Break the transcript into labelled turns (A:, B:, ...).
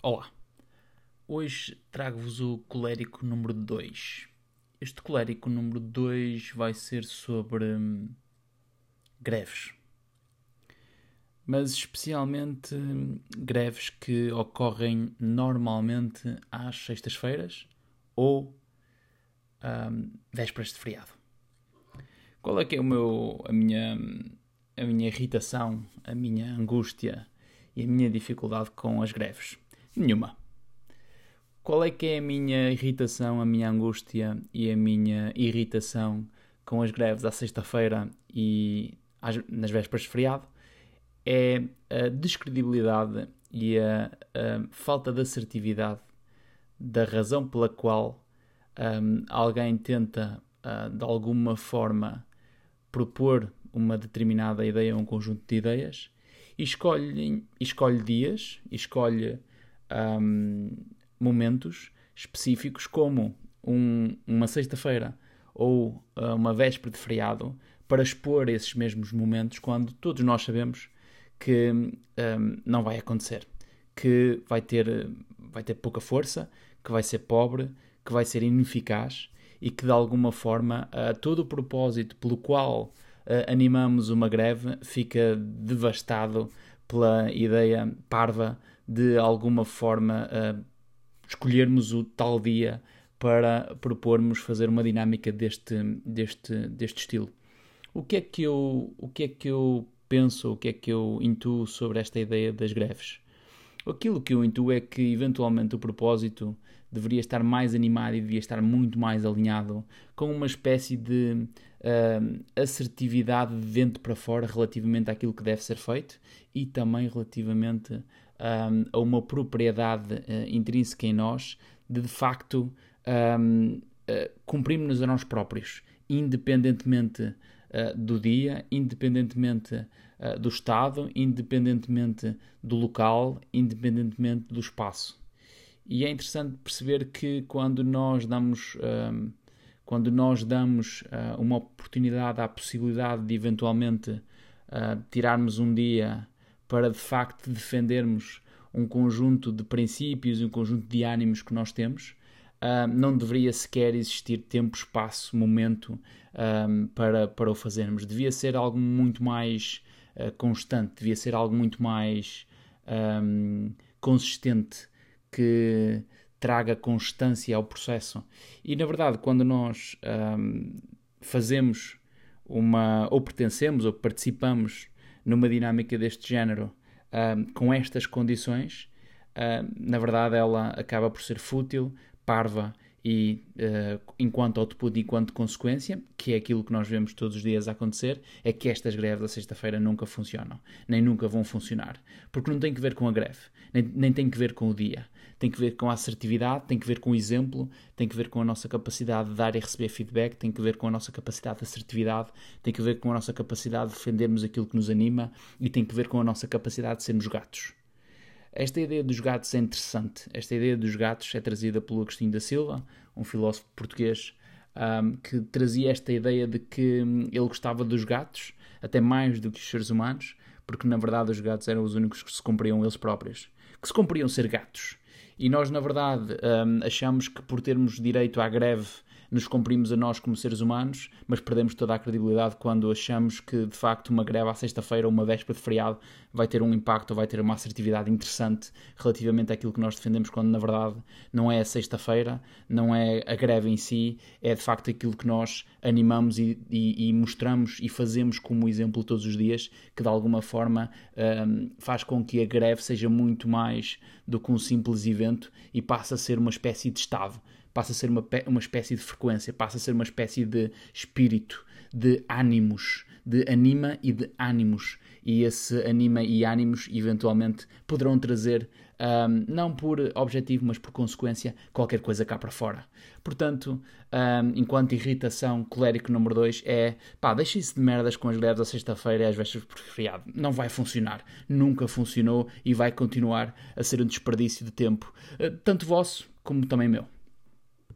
A: Olá, hoje trago-vos o colérico número 2. Este colérico número 2 vai ser sobre hum, greves, mas especialmente hum, greves que ocorrem normalmente às sextas-feiras ou hum, vésperas de feriado. Qual é que é o meu, a minha, a minha irritação, a minha angústia e a minha dificuldade com as greves? Nenhuma. Qual é que é a minha irritação, a minha angústia e a minha irritação com as greves à sexta-feira e às, nas vésperas de feriado? É a descredibilidade e a, a falta de assertividade da razão pela qual um, alguém tenta, uh, de alguma forma, propor uma determinada ideia, um conjunto de ideias, e escolhe, escolhe dias, escolhe um, momentos específicos, como um, uma sexta-feira ou uh, uma véspera de feriado, para expor esses mesmos momentos quando todos nós sabemos que um, não vai acontecer, que vai ter, vai ter pouca força, que vai ser pobre, que vai ser ineficaz e que de alguma forma uh, todo o propósito pelo qual uh, animamos uma greve fica devastado pela ideia parva de alguma forma uh, escolhermos o tal dia para propormos fazer uma dinâmica deste, deste, deste estilo. O que é que eu, o que é que eu penso, o que é que eu intuo sobre esta ideia das greves? Aquilo que eu intuo é que eventualmente o propósito deveria estar mais animado e devia estar muito mais alinhado com uma espécie de uh, assertividade de dentro para fora relativamente àquilo que deve ser feito e também relativamente um, a uma propriedade uh, intrínseca em nós de de facto um, uh, eh, cumprirmos a nós próprios, independentemente uh, do dia, independentemente uh, do estado, independentemente do local, independentemente do espaço. E é interessante perceber que quando nós damos um, quando nós damos uh, uma oportunidade, à possibilidade de eventualmente tirarmos um dia para de facto defendermos um conjunto de princípios e um conjunto de ânimos que nós temos, uh, não deveria sequer existir tempo, espaço, momento um, para, para o fazermos. Devia ser algo muito mais constante, devia ser algo muito mais consistente que traga constância ao processo. E na verdade, quando nós fazemos uma, ou pertencemos, ou participamos numa dinâmica deste género com estas condições, na verdade ela acaba por ser fútil, parva e uh, enquanto output, enquanto consequência, que é aquilo que nós vemos todos os dias acontecer, é que estas greves da sexta-feira nunca funcionam, nem nunca vão funcionar, porque não tem que ver com a greve, nem, nem tem que ver com o dia, tem que ver com a assertividade, tem que ver com o exemplo, tem que ver com a nossa capacidade de dar e receber feedback, tem que ver com a nossa capacidade de assertividade, tem que ver com a nossa capacidade de defendermos aquilo que nos anima e tem que ver com a nossa capacidade de sermos gatos. Esta ideia dos gatos é interessante. Esta ideia dos gatos é trazida pelo Agostinho da Silva, um filósofo português, um, que trazia esta ideia de que hum, ele gostava dos gatos, até mais do que os seres humanos, porque na verdade os gatos eram os únicos que se cumpriam eles próprios, que se cumpriam ser gatos. E nós, na verdade, um, achamos que por termos direito à greve nos cumprimos a nós como seres humanos, mas perdemos toda a credibilidade quando achamos que de facto uma greve à sexta-feira ou uma véspera de feriado vai ter um impacto ou vai ter uma assertividade interessante relativamente àquilo que nós defendemos, quando na verdade não é a sexta-feira, não é a greve em si, é de facto aquilo que nós animamos e, e, e mostramos e fazemos como exemplo todos os dias, que de alguma forma um, faz com que a greve seja muito mais do que um simples evento e passe a ser uma espécie de Estado passa a ser uma, uma espécie de frequência, passa a ser uma espécie de espírito, de ânimos, de anima e de ânimos. E esse anima e ânimos eventualmente poderão trazer, um, não por objetivo, mas por consequência, qualquer coisa cá para fora. Portanto, um, enquanto irritação, colérico número 2 é pá, deixe isso de merdas com as greves à sexta-feira e às vestas por feriado. Não vai funcionar. Nunca funcionou e vai continuar a ser um desperdício de tempo, uh, tanto vosso como também meu.